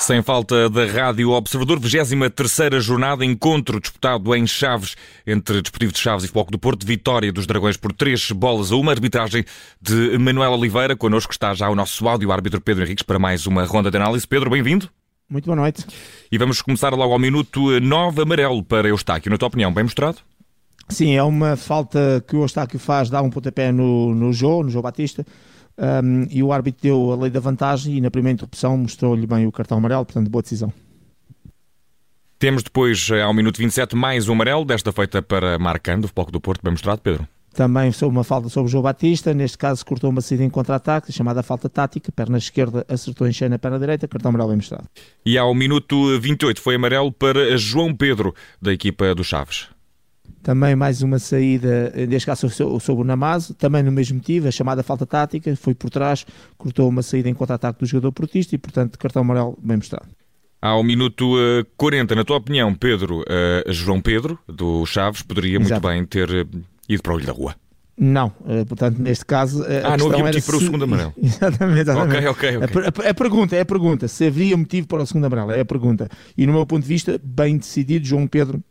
Sem falta da Rádio Observador, 23 jornada, encontro disputado em Chaves entre Desportivo de Chaves e Foco do Porto, vitória dos Dragões por 3 bolas a uma, arbitragem de Manuel Oliveira. Connosco está já o nosso áudio árbitro Pedro Henriques para mais uma ronda de análise. Pedro, bem-vindo. Muito boa noite. E vamos começar logo ao minuto 9 amarelo para Eustáquio. Na tua opinião, bem mostrado? Sim, é uma falta que o Eustáquio faz, dá um pontapé no, no Jô, no Jô Batista, um, e o árbitro deu a lei da vantagem e na primeira interrupção mostrou-lhe bem o cartão amarelo, portanto, boa decisão. Temos depois, eh, ao minuto 27, mais um amarelo, desta feita para Marcando, o Foco do Porto, bem mostrado, Pedro. Também sobre uma falta sobre o João Batista, neste caso cortou uma saída em contra-ataque, chamada falta tática, perna esquerda acertou em cheio na perna direita, cartão amarelo bem mostrado. E ao minuto 28 foi amarelo para João Pedro, da equipa do Chaves. Também mais uma saída, neste caso sobre o Namazo, também no mesmo motivo, a chamada falta tática, foi por trás, cortou uma saída em contra-ataque do jogador portista e, portanto, cartão amarelo bem mostrado. Ao minuto 40, na tua opinião, Pedro, uh, João Pedro, do Chaves, poderia Exato. muito bem ter eh, ido para o olho da rua. Não, portanto, neste caso. Ah, não havia motivo para o segundo amarelo. exatamente, exatamente. Ok, ok, ok. A, a, a, pergunta é a pergunta: se havia motivo para o segundo amarelo, é a pergunta. E no meu ponto de vista, bem decidido, João Pedro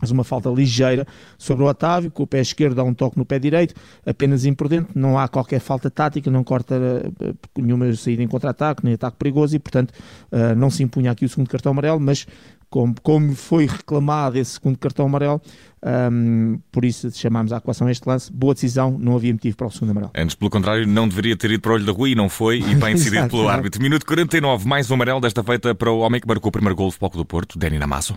faz uma falta ligeira sobre o Otávio, com o pé esquerdo dá um toque no pé direito, apenas imprudente, não há qualquer falta tática, não corta uh, nenhuma saída em contra-ataque, nem ataque perigoso e, portanto, uh, não se impunha aqui o segundo cartão amarelo, mas como, como foi reclamado esse segundo cartão amarelo, um, por isso chamámos a equação este lance. Boa decisão, não havia motivo para o segundo amarelo. Antes, pelo contrário, não deveria ter ido para o olho da rua e não foi, e bem decidido pelo árbitro. Minuto 49, mais um amarelo, desta feita para o homem que marcou o primeiro gol do Foco do Porto, Dani Namasso.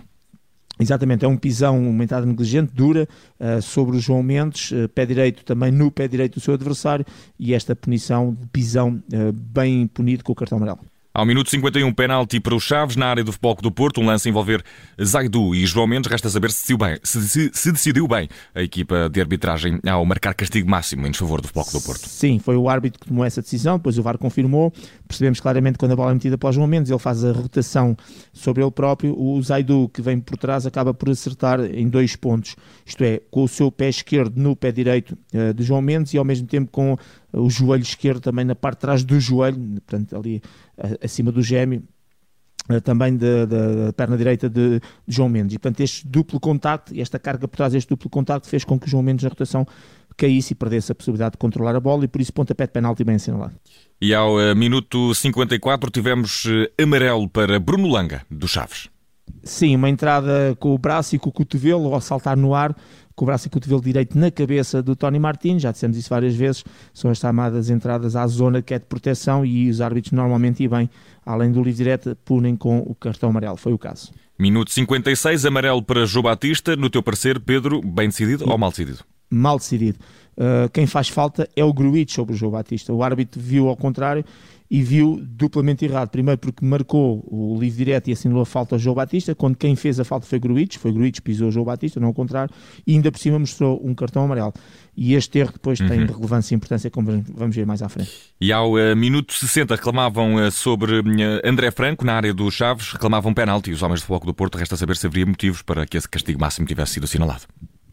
Exatamente, é um pisão, uma entrada negligente, dura, uh, sobre o João Mendes, uh, pé direito também no pé direito do seu adversário, e esta punição de pisão uh, bem punido com o cartão amarelo. Ao minuto 51, penalti para os Chaves na área do Futebol do Porto, um lance a envolver Zaidu e João Mendes. Resta saber se decidiu bem, se, se, se decidiu bem a equipa de arbitragem ao marcar castigo máximo em desfavor do Futebol do Porto. Sim, foi o árbitro que tomou essa decisão, depois o VAR confirmou. Percebemos claramente quando a bola é metida para o João Mendes, ele faz a rotação sobre ele próprio. O Zaidu, que vem por trás, acaba por acertar em dois pontos, isto é, com o seu pé esquerdo no pé direito uh, de João Mendes e ao mesmo tempo com o joelho esquerdo também na parte de trás do joelho, portanto ali acima do gêmeo, eh, também da perna direita de, de, João Mendes. E portanto este duplo contacto, esta carga por trás deste duplo contacto fez com que o João Mendes na rotação caísse e perdesse a possibilidade de controlar a bola e por isso pontapé de penalti bem assinalado. E ao uh, minuto 54 tivemos uh, amarelo para Bruno Langa, do Chaves. Sim, uma entrada com o braço e com o cotovelo ao saltar no ar, com o braço e cotovelo direito na cabeça do Tony Martins, já dissemos isso várias vezes, são as chamadas entradas à zona que é de proteção e os árbitros normalmente e bem, além do livre direto, punem com o cartão amarelo, foi o caso. Minuto 56, amarelo para João Batista, no teu parecer, Pedro, bem decidido ou mal decidido? Mal decidido. Uh, quem faz falta é o Gruitch sobre o João Batista. O árbitro viu ao contrário e viu duplamente errado. Primeiro porque marcou o livre direto e assinalou a falta ao João Batista, quando quem fez a falta foi Gruitch, foi Gruitch que pisou o João Batista, não ao contrário, e ainda por cima mostrou um cartão amarelo. E este erro depois uhum. tem relevância e importância, como vamos ver mais à frente. E ao uh, minuto 60 reclamavam uh, sobre uh, André Franco na área dos Chaves, reclamavam penalti. Os homens de foco do Porto, resta saber se haveria motivos para que esse castigo máximo tivesse sido assinalado.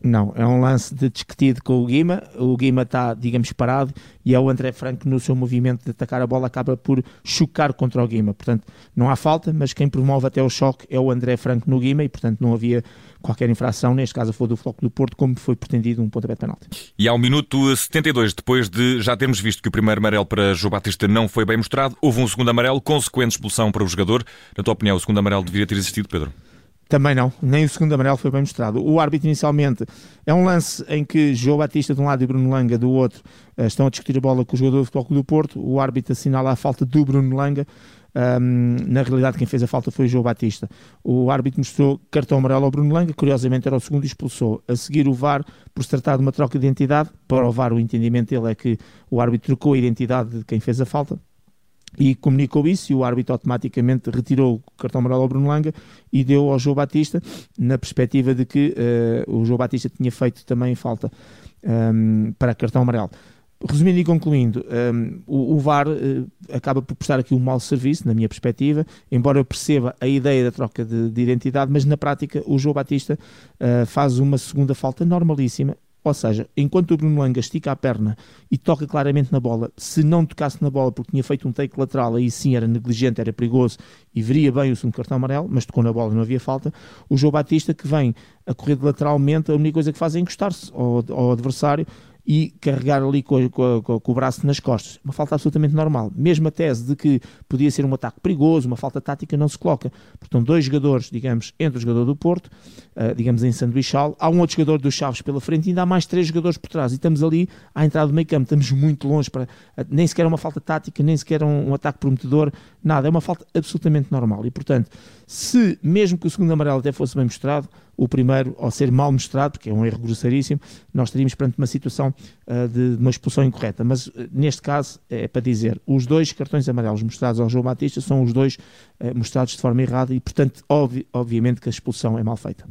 Não, é um lance de discutido com o Guima. O Guima está, digamos, parado e é o André Franco, no seu movimento de atacar a bola, acaba por chocar contra o Guima. Portanto, não há falta, mas quem promove até o choque é o André Franco no Guima e, portanto, não havia qualquer infração. Neste caso, foi do Floco do Porto, como foi pretendido um pontapé de penalti. E ao minuto 72, depois de já termos visto que o primeiro amarelo para João Batista não foi bem mostrado, houve um segundo amarelo, consequente expulsão para o jogador. Na tua opinião, o segundo amarelo deveria ter existido, Pedro? Também não, nem o segundo amarelo foi bem mostrado. O árbitro inicialmente é um lance em que João Batista de um lado e Bruno Langa do outro eh, estão a discutir a bola com o jogador do Futebol do Porto. O árbitro assinala a falta do Bruno Langa. Um, na realidade, quem fez a falta foi o João Batista. O árbitro mostrou cartão amarelo ao Bruno Langa, curiosamente era o segundo e expulsou. A seguir, o VAR, por se tratar de uma troca de identidade, para o VAR, o entendimento dele é que o árbitro trocou a identidade de quem fez a falta e comunicou isso e o árbitro automaticamente retirou o cartão amarelo ao Bruno Langa e deu ao João Batista na perspectiva de que uh, o João Batista tinha feito também falta um, ehm, para cartão amarelo. Resumindo e concluindo, um, ehm, o, o, VAR uh, acaba por prestar aqui um mau serviço, na minha perspectiva, embora eu perceba a ideia da troca de, de identidade, mas na prática o João Batista uh, faz uma segunda falta normalíssima, Ou seja, enquanto o Bruno Langa estica a perna e toca claramente na bola, se não tocasse na bola porque tinha feito um take lateral, aí sim era negligente, era perigoso e veria bem o segundo cartão amarelo, mas tocou na bola e não havia falta. O João Batista, que vem a correr lateralmente, a única coisa que faz é encostar-se ao, ao adversário e carregar ali com, com, com, com, o braço nas costas. Uma falta absolutamente normal. Mesmo a tese de que podia ser um ataque perigoso, uma falta tática, não se coloca. Portanto, dois jogadores, digamos, entre o jogador do Porto, uh, digamos em sanduichal, há um outro jogador dos Chaves pela frente e ainda há mais três jogadores por trás. E estamos ali à entrada do meio campo, estamos muito longe para. Uh, nem sequer é uma falta tática, nem sequer um, um ataque prometedor, nada. É uma falta absolutamente normal. E, portanto, se mesmo que o segundo amarelo até fosse bem mostrado, o primeiro, ao ser mal mostrado, porque é um erro grosseríssimo, nós estaríamos perante uma situação uh, de, de, uma expulsão incorreta. Mas uh, neste caso, é para dizer, os dois cartões amarelos mostrados ao João Batista são os dois uh, mostrados de forma errada e, portanto, obvi obviamente que a expulsão é mal feita.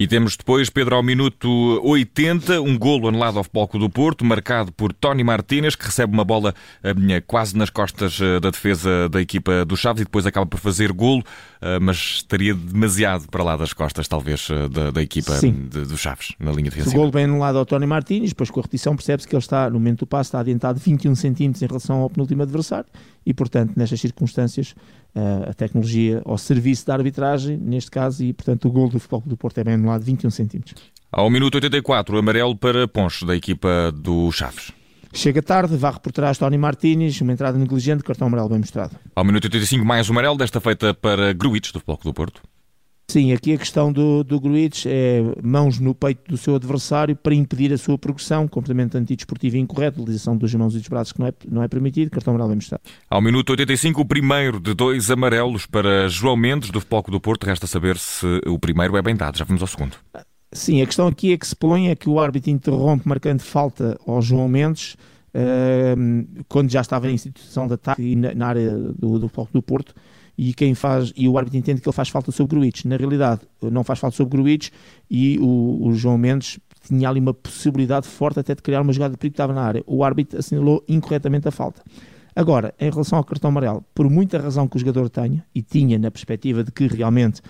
E temos depois, Pedro, ao minuto 80, um golo anulado ao palco do Porto, marcado por Tony Martínez, que recebe uma bola eh, quase nas costas eh, da defesa da equipa do Chaves e depois acaba por fazer golo, eh, mas estaria demasiado para lá das costas, talvez, da, da equipa de, do Chaves, na linha defensiva. O golo bem anulado ao Tony Martínez, depois com a repetição percebe-se que ele está, no momento do passo, está adiantado 21 centímetros em relação ao penúltimo adversário e, portanto, nestas circunstâncias, a tecnologia ao serviço da arbitragem, neste caso, e, portanto, o gol do Futebol do Porto é bem anulado, 21 centímetros. Ao minuto 84, amarelo para Poncho, da equipa do Chaves. Chega tarde, varre por trás Tony Martínez, uma entrada negligente, cartão amarelo bem mostrado. Ao minuto 85, mais um amarelo, desta feita para Gruitch, do Futebol do Porto. Sim, aqui a questão do, do Gruitch é mãos no peito do seu adversário para impedir a sua progressão, completamente antidesportivo e incorreto, utilização dos mãos e dos braços que não é, não é permitido, cartão amarelo bem mostrado. Ao minuto 85, o primeiro de dois amarelos para João Mendes, do Futebol do Porto, resta saber se o primeiro é bem dado, já vamos ao segundo. Sim, a questão aqui é que se põe é que o árbitro interrompe marcando falta ao João Mendes, uh, quando já estava em instituição de ataque na, na área do, do Futebol do Porto, e quem faz e o árbitro entende que ele faz falta sobre Gruitch. Na realidade, não faz falta sobre Gruitch e o, o, João Mendes tinha ali uma possibilidade forte até de criar uma jogada de perigo que estava na área. O árbitro assinalou incorretamente a falta. Agora, em relação ao cartão amarelo, por muita razão que o jogador tenha, e tinha na perspectiva de que realmente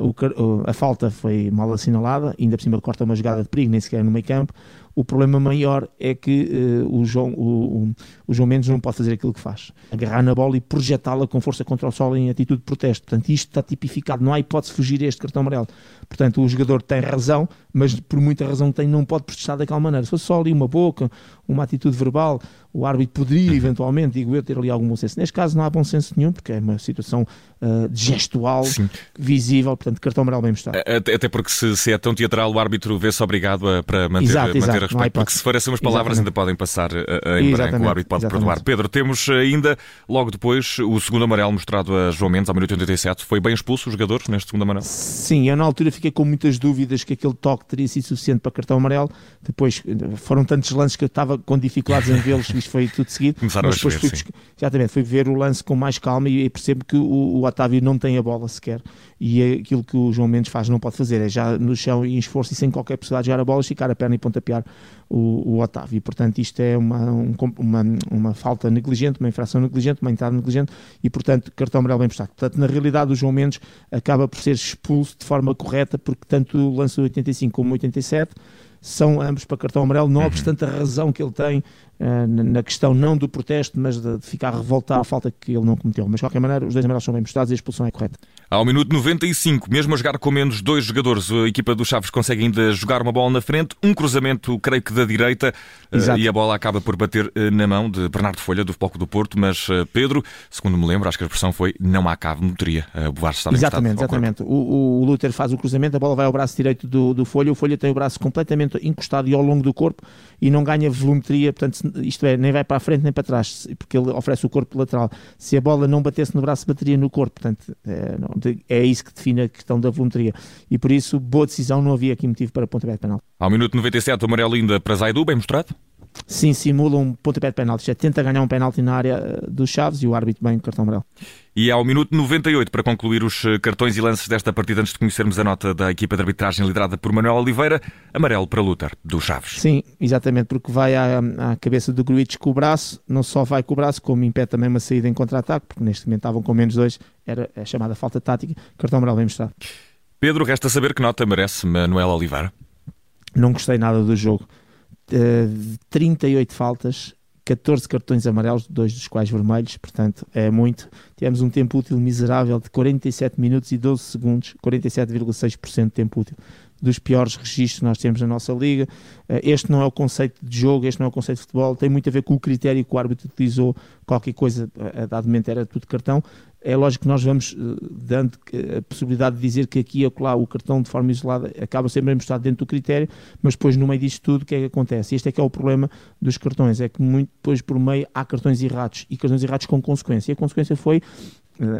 uh, o, a falta foi mal assinalada, ainda por cima corta uma jogada de perigo, nem sequer no meio campo, o problema maior é que uh, o, João, o, o, João Mendes não pode fazer aquilo que faz. Agarrar na bola e projetá-la com força contra o solo em atitude de protesto. Portanto, isto está tipificado. Não há hipótese de fugir a este cartão amarelo. Portanto, o jogador tem razão, mas por muita razão que tem, não pode protestar daquela maneira. Se fosse só ali uma boca, uma atitude verbal, o árbitro poderia uhum. eventualmente, digo eu, ter ali algum bom senso. Neste caso não há bom senso nenhum, porque é uma situação uh, gestual, Sim. visível, portanto, cartão amarelo bem mostrado. Até, porque se, se, é tão teatral, o árbitro vê-se obrigado a, para manter, exato, manter exato, a respeito, porque se for essas umas palavras Exatamente. ainda podem passar uh, em branco, o árbitro pode Exatamente. perdoar. Pedro, temos ainda, logo depois, o segundo amarelo mostrado a João Mendes, ao minuto 87. Foi bem expulso o jogador neste segundo amarelo? Sim, eu na altura fiquei com muitas dúvidas que aquele toque teria sido suficiente para cartão amarelo. Depois foram tantos lances que eu estava com dificuldades em vê-los, isto foi tudo seguido. Começaram mas depois fui, sim. exatamente, fui ver o lance com mais calma e percebo que o, o Otávio não tem a bola sequer e é aquilo que o João Mendes faz não pode fazer, é já no chão e em esforço e sem qualquer possibilidade de jogar a bola, esticar a perna e pontapear o, o Otávio. E, portanto, isto é uma, um, uma, uma falta negligente, uma infração negligente, uma entrada negligente e, portanto, cartão amarelo bem prestado. Portanto, na realidade, o João Mendes acaba por ser expulso de forma correta, porque tanto o lance 85 como 87 são ambos para cartão amarelo, não uhum. obstante a razão que ele tem uh, na questão não do protesto, mas de, de ficar revoltado à falta que ele não cometeu. Mas de qualquer maneira, os dois amarelos são bem mostrados e a expulsão é correta. Ao minuto 95, mesmo a jogar com menos dois jogadores, a equipa dos Chaves consegue ainda jogar uma bola na frente, um cruzamento, creio que da direita, uh, e a bola acaba por bater uh, na mão de Bernardo Folha, do Foco do Porto, mas Pedro, segundo me lembro, acho que a expressão foi não há cabo, notaria. Uh, Bovar está Exatamente, exatamente. O, o Luther faz o cruzamento, a bola vai ao braço direito do, do Folha, o Folha tem o braço completamente encostado e ao longo do corpo e não ganha volumetria, portanto, isto é, nem vai para a frente nem para trás, porque ele oferece o corpo lateral. Se a bola não batesse no braço, bateria no corpo, portanto, é, não, é isso que define a questão da volumetria. E por isso, boa decisão, não havia aqui motivo para pontapé de penal. Ao minuto 97, o amarelo ainda para Zaidu, bem mostrado? Sim, simula um pontapé de penalti. Já tenta ganhar um penalti na área eh, dos Chaves e o árbitro bem o cartão amarelo. E ao minuto 98, para concluir os eh, cartões e lances desta partida, antes de conhecermos a nota da equipa de arbitragem liderada por Manuel Oliveira, amarelo para Luther, do Chaves. Sim, exatamente, porque vai à, à cabeça do Gruitch com o braço, não só vai com o braço, como impede também uma saída em contra-ataque, porque neste momento estavam com menos dois, era a chamada falta tática, cartão amarelo bem mostrado. Pedro, resta saber que nota merece Manuel Oliveira. não gostei nada do jogo. Uh, 38 faltas, 14 cartões amarelos, dois dos quais vermelhos, portanto é muito. Tivemos um tempo útil miserável de 47 minutos e 12 segundos, 47,6% de tempo útil dos piores registros que nós temos na nossa liga. Eh, este não é o conceito de jogo, este não é o conceito de futebol, tem muito a ver com o critério que o árbitro utilizou, qualquer coisa, a dado momento era tudo cartão. É lógico que nós vamos eh, dando a possibilidade de dizer que aqui e lá o cartão de forma isolada acaba sempre mostrado dentro do critério, mas depois no meio disto tudo o que é que acontece? Este é que é o problema dos cartões, é que muito depois por meio há cartões errados e cartões errados com consequência. E a consequência foi eh,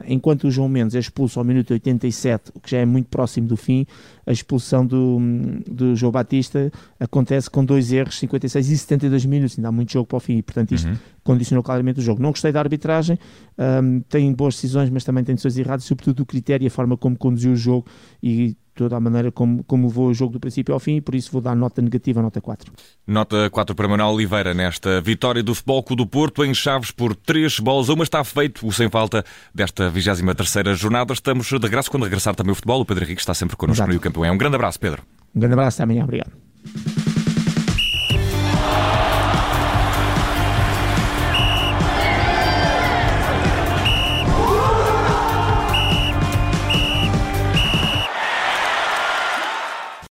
enquanto o João Mendes é expulso ao minuto 87, o que já é muito próximo do fim, a expulsão do, do João Batista acontece com dois erros, 56 e 72 minutos, ainda há muito jogo para o fim, e portanto isto uhum. condicionou claramente o jogo. Não gostei da arbitragem, um, tem boas decisões, mas também tem decisões erradas, sobretudo o critério e a forma como conduziu o jogo e toda a maneira como, como levou o jogo do princípio ao fim e por isso vou dar nota negativa, nota 4. Nota 4 para Manuel Oliveira nesta vitória do Futebol Clube do Porto em Chaves por 3 bolas a uma. Está feito o sem falta desta 23ª jornada. Estamos de regresso quando regressar também o futebol. O Pedro Henrique está sempre connosco Exato. no campeão. Um grande abraço, Pedro. Um grande abraço, até amanhã. Obrigado.